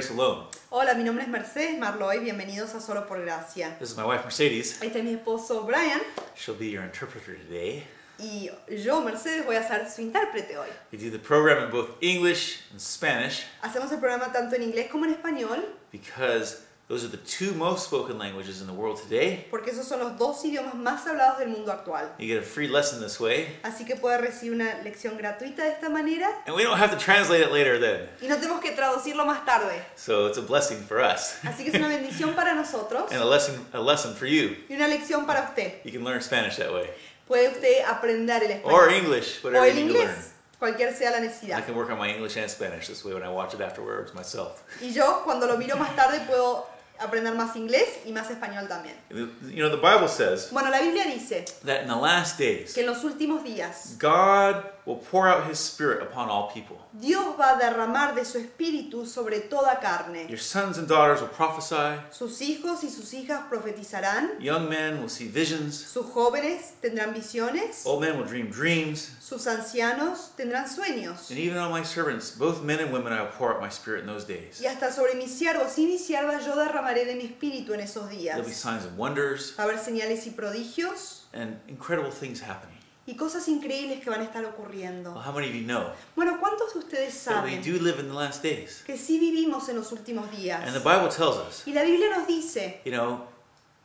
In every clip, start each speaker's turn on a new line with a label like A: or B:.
A: Grace Alone.
B: Hola, mi nombre es Mercedes Marloy, bienvenidos a Solo por Gracia.
A: This is my wife Mercedes.
B: Este es mi esposo Brian
A: She'll be your interpreter today.
B: y yo, Mercedes, voy a ser su intérprete hoy.
A: We do the program in both English and Spanish
B: Hacemos el programa tanto en inglés como en español
A: because those are the two most spoken languages in the world today.
B: porque esos son los dos idiomas más hablados del mundo actual.
A: You get a free lesson this way,
B: Así que puede recibir una lección gratuita de esta manera
A: and we don't have to translate it later then.
B: y no tenemos que traducirlo más tarde.
A: So it's a blessing for us
B: Así que es una bendición para nosotros
A: and a lesson a lesson for you.
B: y una lección para usted.
A: You can learn Spanish that way
B: Puede usted aprender el
A: or
B: español
A: English,
B: o
A: whatever
B: el
A: you need to learn.
B: inglés, cualquier sea la
A: I
B: necesidad.
A: can work on my English and Spanish this way when I watch it afterwards myself.
B: Y yo, cuando lo miro más tarde, puedo aprender más inglés y más español también.
A: You know, the Bible says
B: Bueno, la Biblia dice
A: that in the last days,
B: que en los últimos días
A: God will pour out his spirit upon all people.
B: Dios va a derramar de su espíritu sobre toda carne.
A: Your sons and daughters will prophesy,
B: Sus hijos y sus hijas profetizarán,
A: young men will see visions,
B: sus jóvenes tendrán visiones,
A: old men will dream dreams,
B: sus ancianos tendrán sueños.
A: and even on my servants, both men and women, I will pour out my spirit in those days.
B: Y hasta sobre mis siervos y mis siervas yo derramaré de mi espíritu en esos días.
A: There'll be signs and wonders
B: Va a haber señales y prodigios
A: and incredible things happening.
B: Y cosas increíbles que van a estar
A: Well,
B: ocurriendo.
A: how many of you know
B: Bueno, ¿cuántos de ustedes
A: that we
B: saben
A: do live in the last days?
B: que sí vivimos en los últimos días?
A: And the Bible tells us,
B: Y la Biblia nos dice,
A: you know,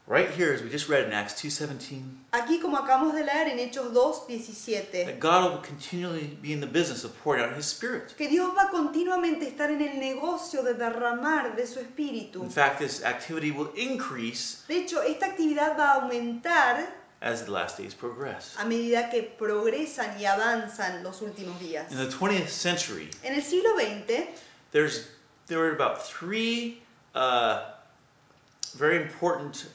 A: right here as we just read in Acts 2:17,
B: aquí como acabamos de leer en Hechos 2, 17,
A: that God will continually be in the business of pouring out his spirit.
B: que Dios va a continuamente estar en el negocio de derramar de su espíritu.
A: In fact, this activity will increase
B: De hecho, esta actividad va a aumentar
A: as the last days progress.
B: a medida que progresan y avanzan los últimos días.
A: In the 20th century,
B: En el siglo XX,
A: there's there were about three uh, very important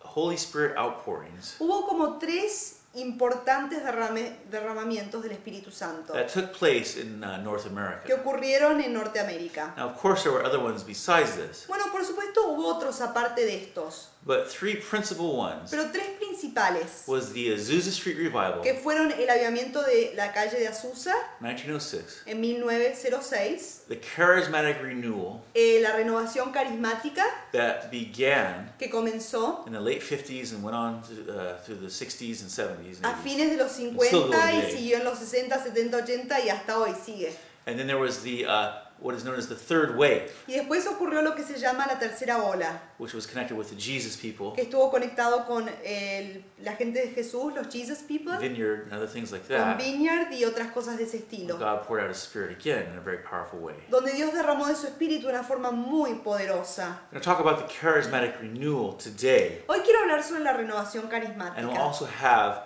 A: Holy Spirit outpourings
B: hubo como tres importantes derrame- derramamientos del Espíritu Santo
A: that took place in uh, North
B: que
A: America.
B: ocurrieron en Norteamérica.
A: Now, of course, there were other ones besides this,
B: Bueno, por supuesto hubo otros aparte de estos,
A: but three principal ones
B: pero tres principales
A: was the Azusa Street Revival,
B: que fueron el avivamiento de la calle de Azusa
A: 1906,
B: en 1906,
A: the Charismatic Renewal
B: eh, la renovación carismática
A: that began
B: que comenzó
A: in the late 50s and went on to, uh, through the 60s and 70s. and
B: a
A: 80s.
B: fines de los
A: Still
B: 50
A: going
B: y
A: today.
B: siguió en los 60, 70, 80 y hasta hoy sigue.
A: And then there was the uh, what is known as the third wave,
B: Y después ocurrió lo que se llama la tercera ola,
A: which was connected with the Jesus people,
B: que estuvo conectado con el- la gente de Jesús, los Jesus People,
A: vineyard, and other things like
B: con
A: that.
B: Vineyard y otras cosas de ese estilo.
A: God poured out His Spirit again in a very powerful way.
B: Donde Dios derramó de su espíritu de una forma muy poderosa.
A: Going to talk about the charismatic renewal today,
B: Hoy quiero hablar sobre la renovación
A: and we'll
B: carismática.
A: also have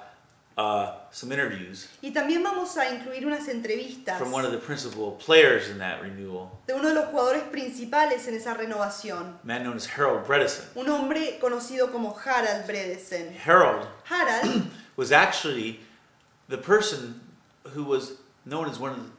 A: uh, some interviews
B: Y también vamos a incluir unas entrevistas
A: from one of the principal players in that renewal,
B: de uno de los jugadores principales en esa renovación.
A: a man known as Harold Bredesen.
B: Un hombre conocido como Harald Bredesen.
A: Harold
B: Harald
A: was actually the person who was known as one of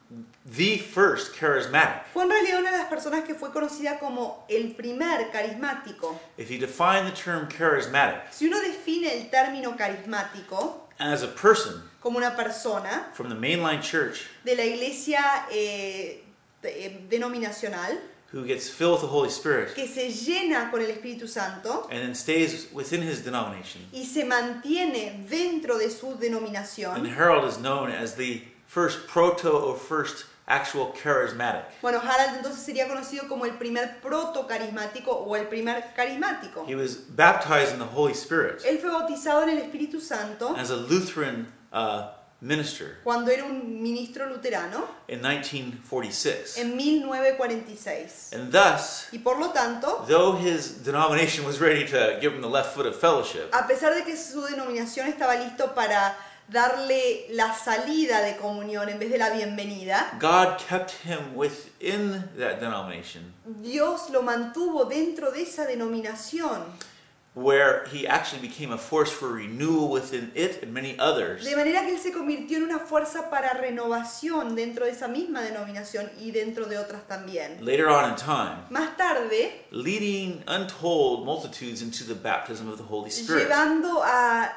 A: the first charismatic.
B: fue en realidad una de las personas que fue conocida como el primer carismático.
A: If you define the term charismatic
B: Si uno define el término carismático
A: as a person
B: como una persona
A: from the mainline church
B: de la iglesia eh, eh, denominacional
A: who gets filled with the Holy Spirit
B: que se llena con el Espíritu Santo
A: and then stays within his denomination,
B: y se mantiene dentro de su
A: and
B: denominación.
A: Harold is known as the first proto or first actual charismatic.
B: Bueno, Harald entonces sería conocido como el primer proto carismático o el primer carismático.
A: He was baptized in the Holy Spirit
B: Él fue bautizado en el Espíritu Santo
A: as a Lutheran uh, minister
B: cuando era un ministro luterano
A: in 1946.
B: en 1946.
A: And thus,
B: Y por lo tanto,
A: though his denomination was ready to give him the left foot of fellowship,
B: a pesar de que su denominación estaba listo para darle la salida de comunión en vez de la bienvenida,
A: God kept him within that denomination
B: Dios lo mantuvo dentro de esa denominación,
A: where he actually became a force for renewal within it and many others.
B: de manera que él se convirtió en una fuerza para renovación dentro de esa misma denominación y dentro de otras también.
A: Later on in time,
B: Más tarde,
A: leading untold multitudes into the baptism of the Holy Spirit.
B: llevando a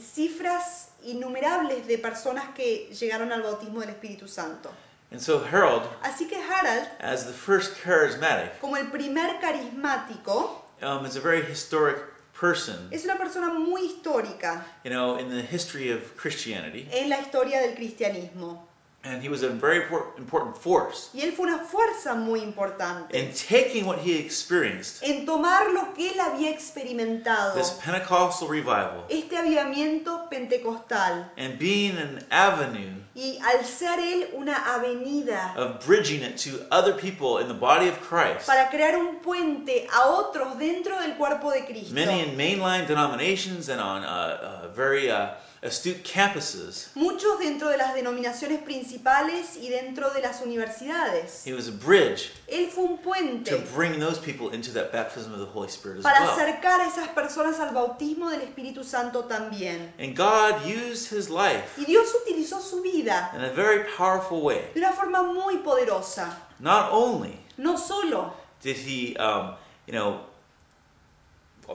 B: cifras innumerables de personas que llegaron al bautismo del Espíritu Santo.
A: And so Harold,
B: Así que Harald,
A: as the first charismatic,
B: como el primer carismático,
A: um, is a very historic person,
B: es una persona muy histórica
A: you know, in the history of Christianity.
B: en la historia del cristianismo.
A: And he was a very important force
B: Y él fue una fuerza muy importante
A: in taking what he experienced,
B: en tomar lo que él había experimentado,
A: this Pentecostal revival,
B: este avivamiento pentecostal,
A: and being an avenue
B: y al ser él una avenida
A: of bridging it to other people in the body of Christ.
B: para crear un puente a otros dentro del cuerpo de Cristo.
A: Many in mainline denominations and on uh, uh, very uh, astute campuses.
B: Muchos dentro de las denominaciones principales y dentro de las universidades.
A: He was a bridge
B: Él fue un
A: to
B: puente
A: bring those people into that baptism of the Holy Spirit as
B: para
A: well.
B: acercar a esas personas al bautismo del Espíritu Santo también.
A: And God used his life
B: Y Dios utilizó su vida
A: in a very powerful way.
B: de una forma muy poderosa.
A: Not only
B: No solo
A: did he, um, you know,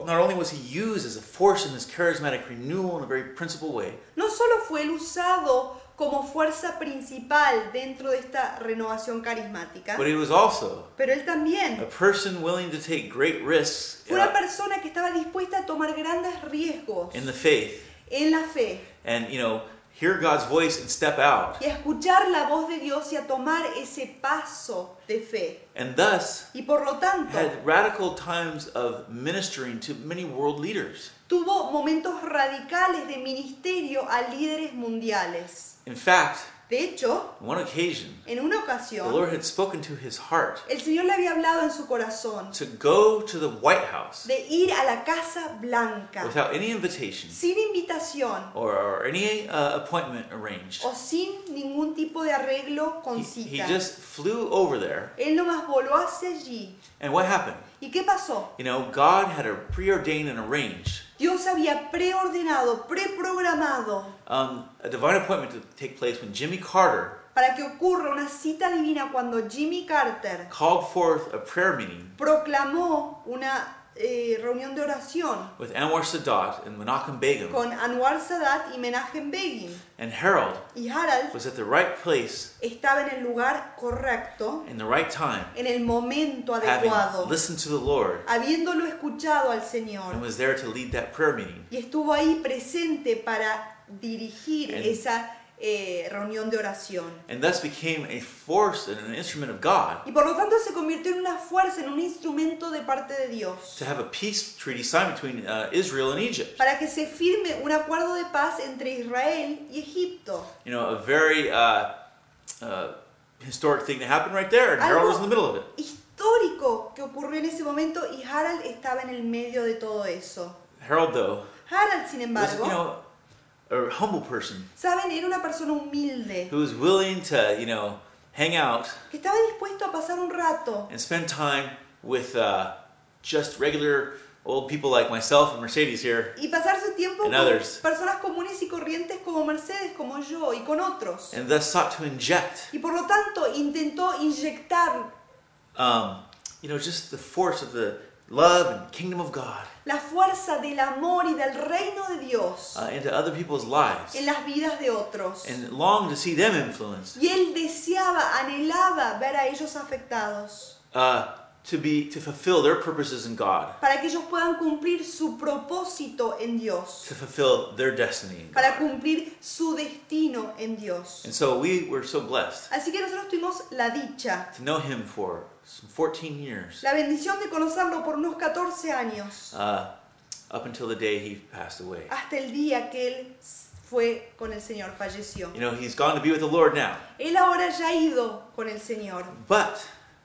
A: not only was he used as a force in this charismatic renewal in a very principal way,
B: No solo fue él usado como fuerza principal dentro de esta renovación carismática,
A: but he was also
B: pero él
A: a
B: también
A: person willing to take great risks
B: fue una
A: uh,
B: persona que estaba dispuesta a tomar grandes riesgos
A: in the faith.
B: en la fe.
A: And, you know, hear God's voice and step out.
B: y a escuchar la voz de Dios y a tomar ese paso de fe.
A: And thus
B: Y por lo tanto,
A: had radical times of ministering to many world leaders.
B: tuvo momentos radicales de ministerio a líderes mundiales.
A: In fact,
B: De hecho,
A: one occasion,
B: en una
A: the Lord had spoken to his heart
B: el Señor le había hablado en su corazón
A: to go to the White House
B: de ir a la Casa Blanca
A: without any invitation
B: sin invitación
A: or, or any uh, appointment arranged.
B: o sin ningún tipo de arreglo con
A: He, he just flew over there.
B: Él nomás voló hacia allí.
A: And what happened?
B: ¿Y qué pasó?
A: You know, God had a preordained and arranged
B: Dios había preordenado, preprogramado
A: um, a divine appointment to take place when Jimmy Carter
B: para que ocurra una cita divina cuando Jimmy Carter
A: called forth a prayer meeting
B: proclamó una eh, reunión de oración
A: with Anwar Sadat and Menachem Begum.
B: con Anwar Sadat y Menachem Begin.
A: And Harold
B: Y Harald
A: was at the right place
B: estaba en el lugar correcto,
A: in the right time,
B: en el momento
A: having
B: adecuado,
A: listened to the Lord,
B: habiéndolo escuchado al
A: and
B: Señor.
A: was there to lead that prayer meeting.
B: Y estuvo ahí presente para dirigir
A: And-
B: esa eh, reunión de oración.
A: And thus became a force and an instrument of God
B: Y por lo tanto se convirtió en una fuerza, en un instrumento de parte de Dios.
A: to have a peace treaty signed between uh, Israel and Egypt.
B: Para que se firme un acuerdo de paz entre Israel y Egipto.
A: You know, a very uh, uh, historic thing that happened right there, and Harold was in the middle of it.
B: Histórico que ocurrió en ese momento y Harald estaba en el medio de todo eso.
A: Harold, though,
B: Harald, sin
A: was,
B: embargo,
A: you know, a humble person
B: saben, era una persona humilde,
A: who was willing to, you know, hang out
B: que estaba dispuesto a pasar un rato
A: and spend time with uh, just regular old people like myself and Mercedes here.
B: y pasar su tiempo
A: And
B: con
A: others.
B: personas comunes y corrientes como Mercedes, como yo y con otros.
A: and thus sought to inject,
B: Y por lo tanto intentó inyectar
A: um, you know, just the force of the love and kingdom of God
B: la fuerza del amor y del reino de Dios
A: uh, into other people's lives,
B: en las vidas de otros.
A: and long to see them influenced
B: Y él deseaba, anhelaba ver a ellos afectados
A: uh, to be to fulfill their purposes in God,
B: para que ellos puedan cumplir su propósito en Dios,
A: to fulfill their destiny in
B: para
A: God.
B: cumplir su destino en Dios.
A: And so we were so blessed
B: Así que nosotros tuvimos la dicha,
A: to know Him for 14 years,
B: la bendición de conocerlo por unos 14 años,
A: uh, up until the day He passed away.
B: hasta el día que él fue con el Señor, falleció.
A: You know, He's gone to be with the Lord now,
B: Él ahora ya ha ido con el Señor,
A: but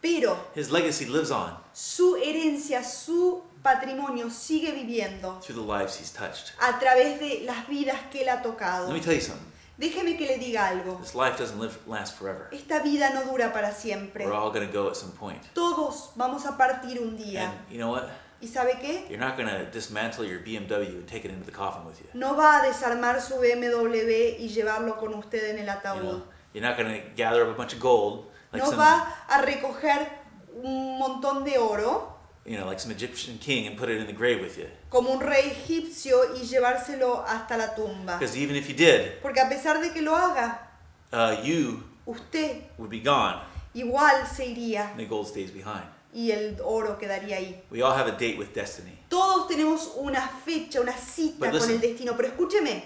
B: pero
A: His legacy lives on
B: su herencia, su patrimonio sigue viviendo
A: through the lives He's touched.
B: a través de las vidas que él ha tocado.
A: Let me tell you something.
B: Déjeme que le diga algo.
A: This life doesn't live last forever.
B: Esta vida no dura para siempre.
A: We're all going to go at some point.
B: Todos vamos a partir un día.
A: And you know what?
B: ¿Y sabe qué?
A: You're not going to dismantle your BMW and take it into the coffin with you.
B: No va a desarmar su BMW y llevarlo con usted en el
A: You
B: ataúd.
A: know, you're not going to gather up a bunch of gold like
B: No
A: some,
B: va a recoger un montón de oro
A: you know, like some Egyptian king and put it in the grave with you.
B: como un rey egipcio y llevárselo hasta la tumba.
A: Because even if you did,
B: Porque a pesar de que lo haga,
A: uh, you
B: usted
A: would be gone
B: igual se iría
A: and the gold stays behind.
B: y el oro quedaría ahí.
A: We all have a date with destiny.
B: Todos tenemos una fecha, una cita
A: But
B: con
A: listen.
B: el destino, pero escúcheme,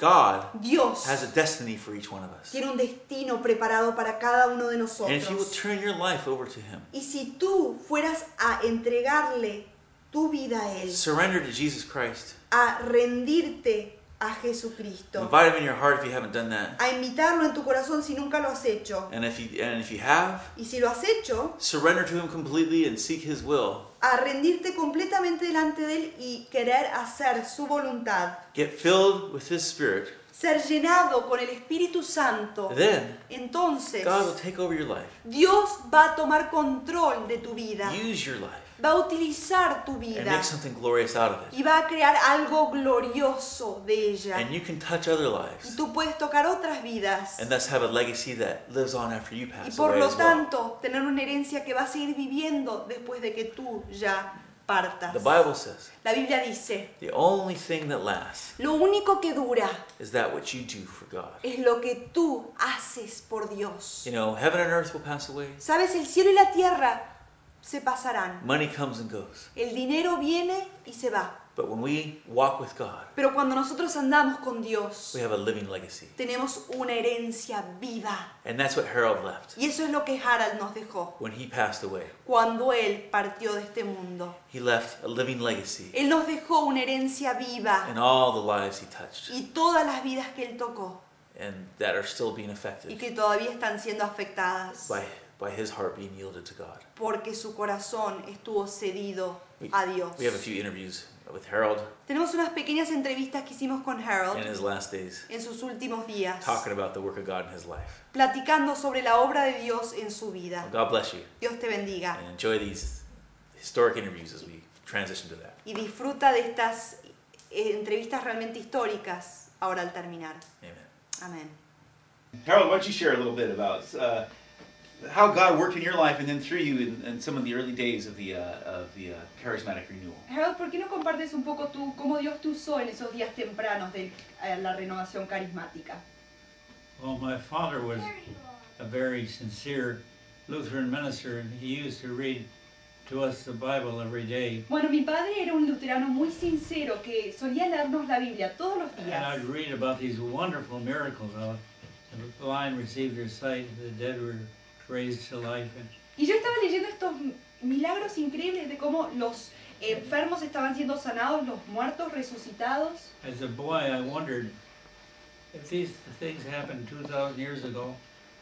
A: God
B: Dios
A: has a destiny for each one of us.
B: tiene un destino preparado para cada uno de
A: And if you will
B: nosotros.
A: turn your life over to Him,
B: Y si tú fueras a entregarle tu vida a Él,
A: surrender to Jesus Christ,
B: a rendirte a Jesucristo,
A: invite Him in your heart if you haven't done that.
B: a invitarlo en tu corazón si nunca lo has hecho,
A: And if you and if you have,
B: y si lo has hecho,
A: surrender to Him completely and seek His will.
B: a rendirte completamente delante de Él y querer hacer su voluntad,
A: Get filled with His Spirit.
B: ser llenado con el Espíritu Santo,
A: Then
B: entonces
A: God will take over your life.
B: Dios va a tomar control de tu vida,
A: Use your life
B: va a utilizar tu
A: and
B: vida
A: make something glorious out of it.
B: y va a crear algo glorioso de ella.
A: And you can touch other
B: Y
A: lives
B: tú puedes tocar otras vidas
A: and thus have a legacy that lives on after you
B: y
A: pass
B: por
A: away
B: lo
A: well.
B: tanto tener una herencia que va a seguir viviendo después de que tú ya partas.
A: The Bible says
B: La Biblia dice,
A: the only thing that lasts
B: lo único que dura
A: is that which you do for God.
B: es lo que tú haces por Dios.
A: You know, heaven and earth will pass away.
B: Sabes, el cielo y la tierra se pasarán.
A: Money comes and goes.
B: El dinero viene y se va.
A: But when we walk with God,
B: Pero cuando nosotros andamos con Dios,
A: we have a living legacy.
B: tenemos una herencia viva.
A: And that's what Harold left
B: Y eso es lo que Harald nos dejó
A: when he passed away.
B: cuando él partió de este mundo.
A: He left a living legacy
B: Él nos dejó una herencia viva
A: in all the lives he touched
B: y todas las vidas que él tocó
A: and that are still being
B: y
A: affected
B: que todavía están siendo afectadas
A: by, by his heart being yielded to God.
B: porque su corazón estuvo cedido a Dios.
A: We have a few interviews with Harold
B: Tenemos unas pequeñas entrevistas que hicimos con
A: in
B: Harold
A: his last days,
B: en sus últimos días,
A: talking about the work of God in his life.
B: platicando sobre la obra de Dios en su vida.
A: Well, God bless you
B: Dios te bendiga
A: and enjoy these historic interviews as we transition to that.
B: y disfruta de estas eh, entrevistas realmente históricas ahora al terminar.
A: Amen.
B: Amén.
C: Harold, why don't you share a little bit about uh, how God worked in your life and then through you in, in some of the early days of the, uh, of the uh, charismatic renewal?
B: Harold, ¿por qué no compartes un poco tú cómo Dios te usó en esos días tempranos de eh, la renovación carismática?
D: Well, my father was a very sincere Lutheran minister, and he used to read to us the Bible every day.
B: Bueno, mi padre era un luterano muy sincero que solía leernos la Biblia todos los
D: And. I'd read about these wonderful miracles. How the blind received their sight, the dead were
B: Y yo estaba leyendo estos milagros increíbles de cómo los enfermos estaban siendo sanados, los muertos resucitados.
D: as a boy, I wondered if these things happened 2,000 years ago,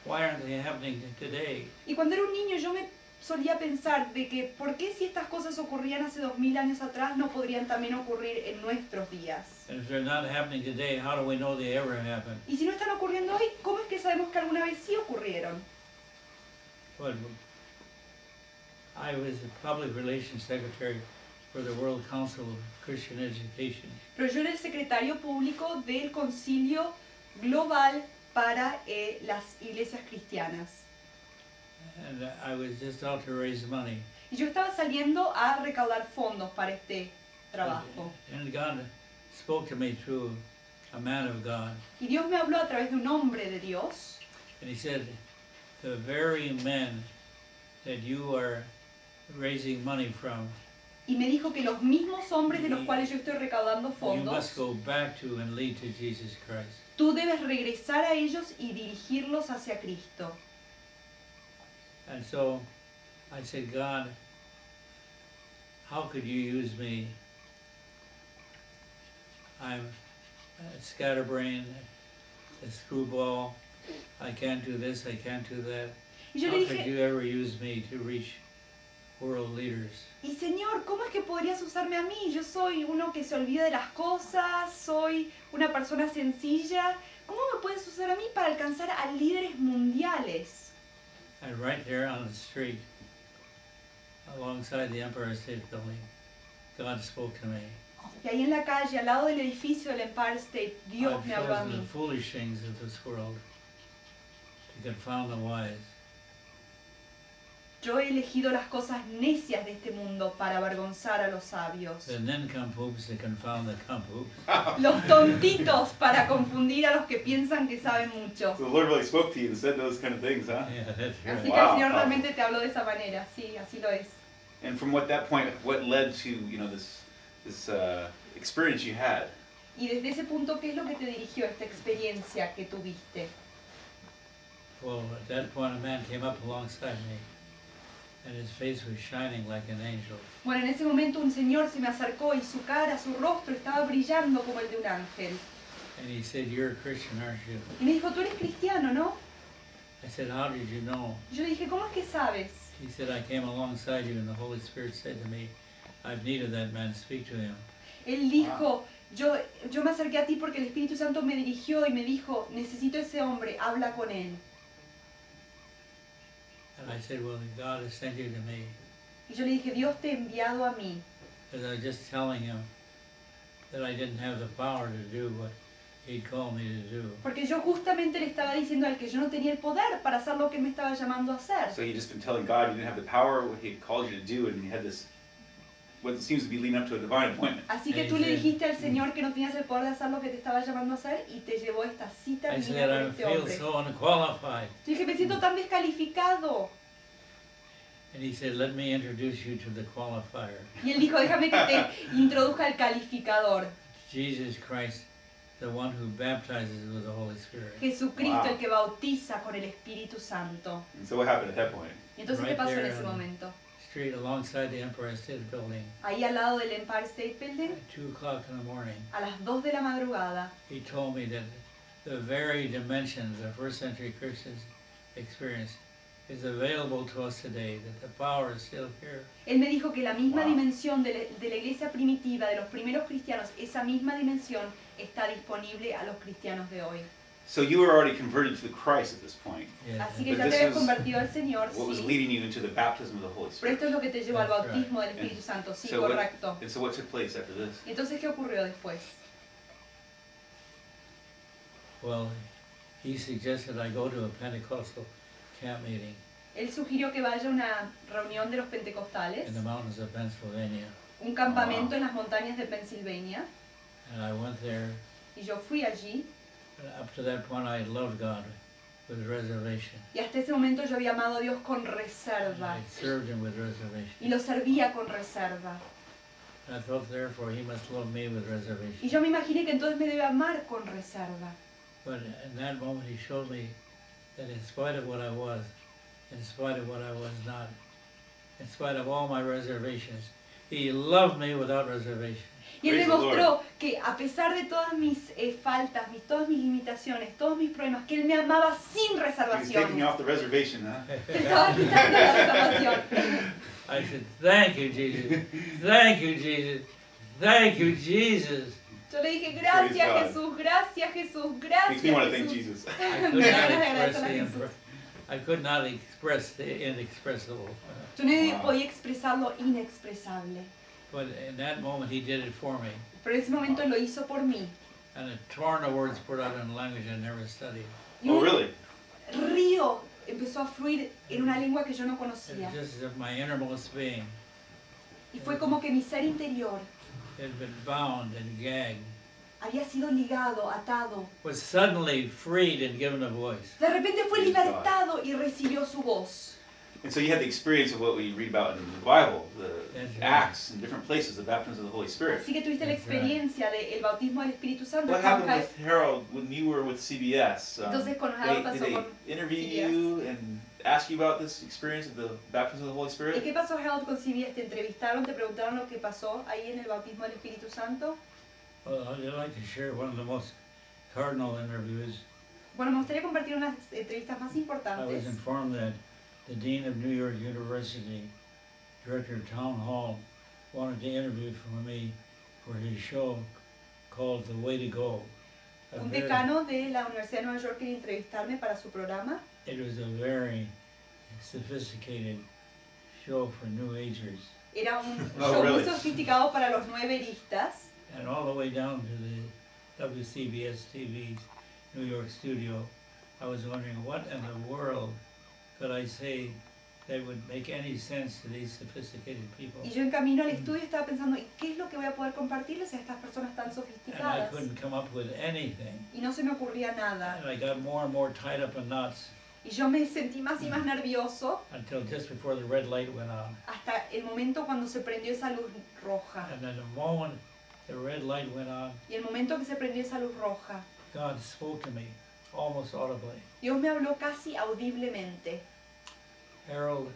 D: why aren't they happening today?
B: Y cuando era un niño yo me solía pensar de que por qué si estas cosas ocurrían hace dos mil años atrás no podrían también ocurrir en nuestros días.
D: And if they're not happening today, how do we know they ever happened?
B: Y si no están ocurriendo hoy, ¿cómo es que sabemos que alguna vez sí ocurrieron?
D: But I was the public relations secretary for the World Council of Christian Education.
B: Pero yo era el secretario público del Concilio Global para eh, las iglesias cristianas.
D: And I was just out to raise money.
B: Y yo estaba saliendo a recaudar fondos para este trabajo.
D: And God spoke to me through a man of God.
B: Y Dios me habló a través de un hombre de Dios.
D: And he said, the very men that you are raising money from,
B: Y me dijo que los mismos hombres de los cuales yo estoy recaudando
D: you must
B: fondos,
D: go back to and lead to Jesus Christ.
B: tú debes regresar a ellos y dirigirlos hacia Cristo.
D: And so I said, God, how could you use me? I'm a scatterbrain, a screwball. I can't do this, I can't do that.
B: Y yo
D: How
B: le
D: could
B: dije,
D: you ever use me to reach world leaders?
B: y Señor, ¿cómo es que podrías usarme a mí? Yo soy uno que se olvida de las cosas, soy una persona sencilla. ¿Cómo me puedes usar a mí para alcanzar a líderes mundiales?
D: And right there on the street, alongside the Empire State Building, God spoke to me.
B: Y ahí en la calle, al lado del edificio del Empire State, Dios
D: I've
B: me habló a
D: chosen the
B: mí.
D: foolish things of this world to confound the wise.
B: Yo he elegido las cosas necias de este mundo para avergonzar a los sabios. Los tontitos para confundir a los que piensan que saben mucho.
C: So the Lord really spoke to you and said those kind of things, huh?
D: Yeah, that's
B: Así que el. Señor realmente te habló de esa manera, sí, así lo es.
C: And from what that point, what led to you know this this uh, experience you had?
B: Y desde ese punto, ¿qué es lo que te dirigió esta experiencia que tuviste?
D: Well, at that point, a man came up alongside me, and his face was shining like an angel.
B: Bueno, en ese momento un señor se me acercó y su cara, su rostro estaba brillando como el de un ángel.
D: And he said, You're a Christian, aren't you?
B: Y me dijo, tú eres cristiano, ¿no?
D: I said, How did you know?
B: Yo le dije, ¿cómo es que sabes?
D: He said, I came alongside you, and the Holy Spirit said to me, I've need of that man, speak to him.
B: Él dijo, yo, yo me acerqué a ti porque el Espíritu Santo me dirigió y me dijo, necesito ese hombre, habla con él.
D: And I said, Well, God has sent you to me.
B: Y yo le dije, Dios te ha enviado a mí.
D: Because I was just telling him that I didn't have the power to do what he'd called me to do.
B: Porque yo justamente le estaba diciendo al que yo no tenía el poder para hacer lo que me estaba llamando a hacer.
C: So you just been telling God you didn't have the power, what He called you to do, and you had this what seems to be leading up to a divine appointment.
B: Así que tú le dijiste al Señor que no tenías el poder de hacer lo que te estaba llamando a hacer y te llevó esta cita
D: I
B: divina con este
D: feel
B: hombre.
D: so unqualified.
B: Yo dije, me siento tan descalificado.
D: And he said, Let me introduce you to the qualifier.
B: Y él dijo, déjame que te introduzca al calificador.
D: Jesus Christ, the one who baptizes with the Holy Spirit.
B: Jesucristo,
C: Wow.
B: el que bautiza con el Espíritu Santo.
C: And so what happened at that point?
B: Y entonces, ¿qué pasó en ese
D: on-
B: momento?
D: Street alongside the Empire State Building
B: Ahí al lado del Empire State Building,
D: at 2 o'clock in the morning.
B: a las 2 de la madrugada,
D: He told me that the very dimensions of first century Christians experience is available to us today, that the power is still here.
B: él me dijo que la misma
C: Wow.
B: dimensión de la, de la iglesia primitiva, de los primeros cristianos, esa misma dimensión está disponible a los cristianos de hoy.
C: So you were already converted to the Christ at this point.
D: Yes,
B: Así que
C: But
B: ya te habías
C: was
B: convertido al Señor,
C: What was
B: sí.
C: leading you into the baptism of the Holy
B: Pero
C: Spirit.
B: esto es lo que te llevó al bautismo del Espíritu Santo, sí,
C: So what-
B: correcto.
C: And so what took place after this?
B: ¿Y entonces qué ocurrió después?
D: Well, he suggested I go to a Pentecostal camp meeting
B: Él sugirió que vaya a una reunión de los pentecostales,
D: in the mountains of Pennsylvania.
B: un campamento en las montañas de Pensilvania,
D: And I went there.
B: y yo fui allí,
D: up to that point, I loved God with reservation.
B: y hasta ese momento yo había amado a Dios con
D: And
B: reserva,
D: I served him with reservation.
B: y lo servía con reserva.
D: I thought, therefore, he must love me with reservation.
B: Y yo me imaginé que entonces me debe amar con reserva.
D: But in that moment, he showed me that in spite of what I was, in spite of what I was not, in spite of all my reservations, he loved me without reservation.
B: Y él me mostró que a pesar de todas mis eh, faltas, mis, todas mis limitaciones, todos mis problemas, que él me amaba sin reservaciones.
C: you off the reservation, huh?
B: Te estaba quitando la reservación.
D: I said, Thank you, Jesus. Thank you, Jesus. Thank you, Jesus.
B: Yo le dije, gracias. Jesús, gracias Jesús,
C: Makes
B: gracias
C: me want to thank
B: Jesús.
C: Jesus.
D: I could
B: Me
D: not
B: ganas de
D: express the
B: Jesús.
D: impre- I could not express the inexpressible.
B: Yo no podía expresar lo inexpresable.
D: But in that moment, he did it for me.
B: Pero en ese momento lo hizo por mí.
D: And a torrent of words poured out in a language I never studied.
C: Oh, really?
B: río empezó a fluir en una lengua que yo no
D: It
B: conocía.
D: was just as if my innermost being
B: Y fue como que mi ser interior
D: had been bound and gagged,
B: había sido ligado, atado.
D: was suddenly freed and given a voice.
B: De repente fue libertado y recibió su voz.
C: And so you had the experience of what we read about in the Bible, the
D: That's right.
C: Acts and different places, the baptism of the Holy Spirit.
B: Así que tuviste la
D: That's right.
B: experiencia del bautismo del Espíritu Santo.
C: What happened with Harold when you were with CBS? Um,
B: Entonces con
C: they,
B: Harold
C: did
B: pasó
C: they
B: con
C: interview
B: CBS.
C: you and ask you about this experience of the baptism of the Holy
B: ¿Y
C: Spirit?
B: qué pasó Harold con CBS? ¿Te entrevistaron? ¿Te preguntaron lo que pasó ahí en el bautismo del Espíritu Santo?
D: Well, I'd like to share one of the most cardinal interviews.
B: Bueno, me gustaría compartir unas entrevistas más importantes.
D: I was informed that the Dean of New York University, Director of Town Hall, wanted to interview for me for his show called The Way to Go. A
B: Un decano de la Universidad de Nueva York quería entrevistarme para su programa.
D: It was a very sophisticated show for New Agers.
B: Era un
C: Oh,
B: show
C: really?
B: muy sofisticado para los nueveristas.
D: And all the way down to the WCBS TV's New York studio, I was wondering what in the world could I say
E: that would make any sense to these sophisticated people.
B: Y yo en camino al estudio estaba pensando, ¿y qué es lo que voy a poder compartirles a estas personas tan
E: And I
B: sofisticadas?
E: couldn't come up with anything.
B: Y no se me ocurría nada.
E: And I got more and more tied up in knots
B: Y yo me sentí más y más nervioso
E: until just before the red light went on.
B: hasta el momento cuando se prendió esa luz roja.
E: And then the moment the red light went on,
B: Y el momento que se prendió esa luz roja,
E: God spoke to me almost audibly.
B: Dios me habló casi audiblemente.
E: Harold,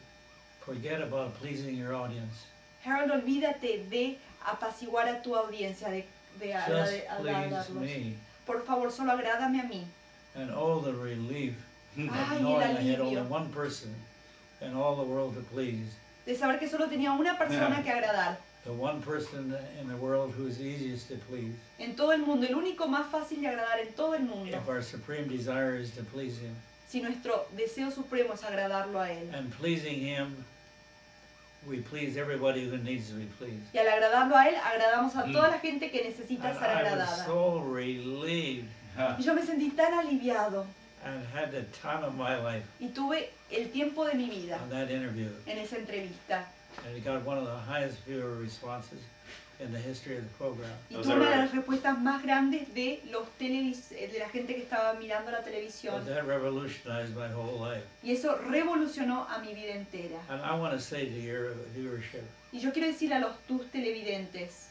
E: forget about pleasing your audience.
B: Harold, olvídate de apaciguar a tu audiencia, de, de
E: Just please me.
B: Por favor, solo agrádame a mí.
E: And oh, the relief
B: Ay,
E: of
B: el
E: knowing I had only
B: alivio
E: one person in all the world to please.
B: de saber que solo tenía una persona que agradar.
E: The one person in the world who is easiest to please.
B: En todo el mundo, el único más fácil de agradar en todo el mundo.
E: If our supreme desire is to please Him.
B: Si nuestro deseo supremo es agradarlo a Él.
E: And pleasing Him, we please everybody who needs to be pleased.
B: Y al agradarlo a Él, agradamos a toda la gente que necesita
E: And
B: ser
E: I was
B: agradada.
E: so relieved
A: Huh.
B: Y yo me sentí tan aliviado
E: and had the time of my life
B: y tuve el tiempo de mi vida
E: on that interview.
B: en esa entrevista.
E: And it got one of the highest viewer responses in the history of the program.
B: Y
A: that
B: una de las respuestas más grandes de los televis eh, de la gente que estaba mirando la
E: But
B: televisión.
E: that revolutionized my whole life.
B: Y eso revolucionó a mi vida entera.
E: And I want to say to your viewership,
B: Y yo quiero decirle a los tus televidentes,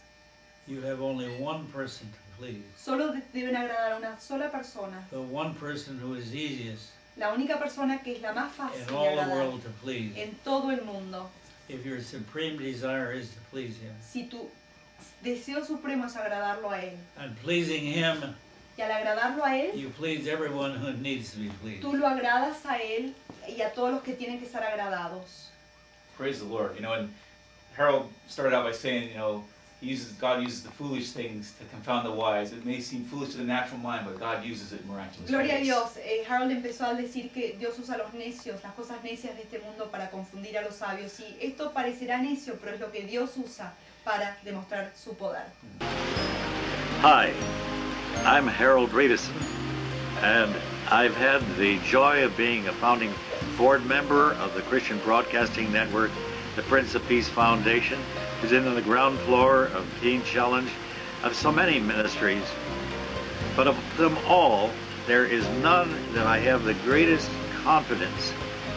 E: you have only one person to please.
B: solo de- deben agradar a una sola persona.
E: The one person who is easiest
B: La única persona que es la más fácil
E: in
B: de
E: all the
B: agradar
E: world to please.
B: en todo el mundo.
E: If your supreme desire is to please Him.
B: Si tu deseo supremo es agradarlo a Él.
E: And pleasing Him,
B: Y al agradarlo a Él,
E: you please everyone who needs to be pleased.
B: tú lo agradas a Él y a todos los que tienen que ser agradados.
A: Praise the Lord. You know, and Harold started out by saying, you know, he uses God uses the foolish things to confound the wise. It may seem foolish to the natural mind, but God uses it in miraculous
B: Gloria a. Dios. Eh, Harold empezó a decir que Dios usa los necios, las cosas necias de este mundo para confundir a los sabios. Y esto parecerá necio, pero es lo que Dios usa para demostrar su poder.
D: Hi, I'm Harold Radisson, and I've had the joy of being a founding board member of the Christian Broadcasting Network, the Prince of Peace Foundation, who's in the ground floor of Teen Challenge, of so many ministries. But of them all, there is none that I have the greatest confidence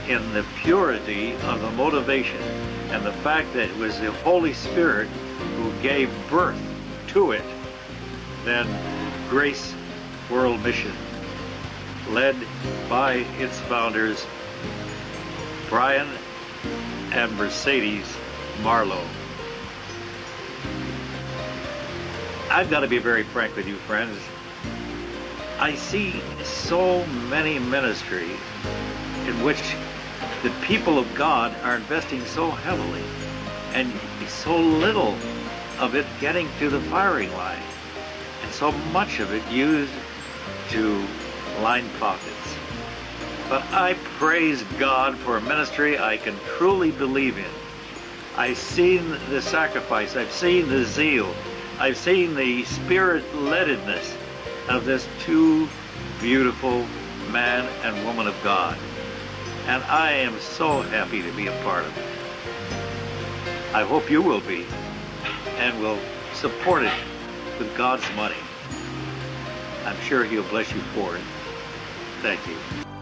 D: in the purity of the motivation and the fact that it was the Holy Spirit who gave birth to it than Grace World Mission, led by its founders, Brian and Mercedes Marlowe. I've got to be very frank with you, friends. I see so many ministries in which the people of God are investing so heavily and so little of it getting to the firing line and so much of it used to line pockets. But I praise God for a ministry I can truly believe in. I've seen the sacrifice, I've seen the zeal, I've seen the spirit leadedness of this two beautiful man and woman of God. And I am so happy to be a part of it. I hope you will be and will support it with God's money. I'm sure He'll bless you for it. Thank you.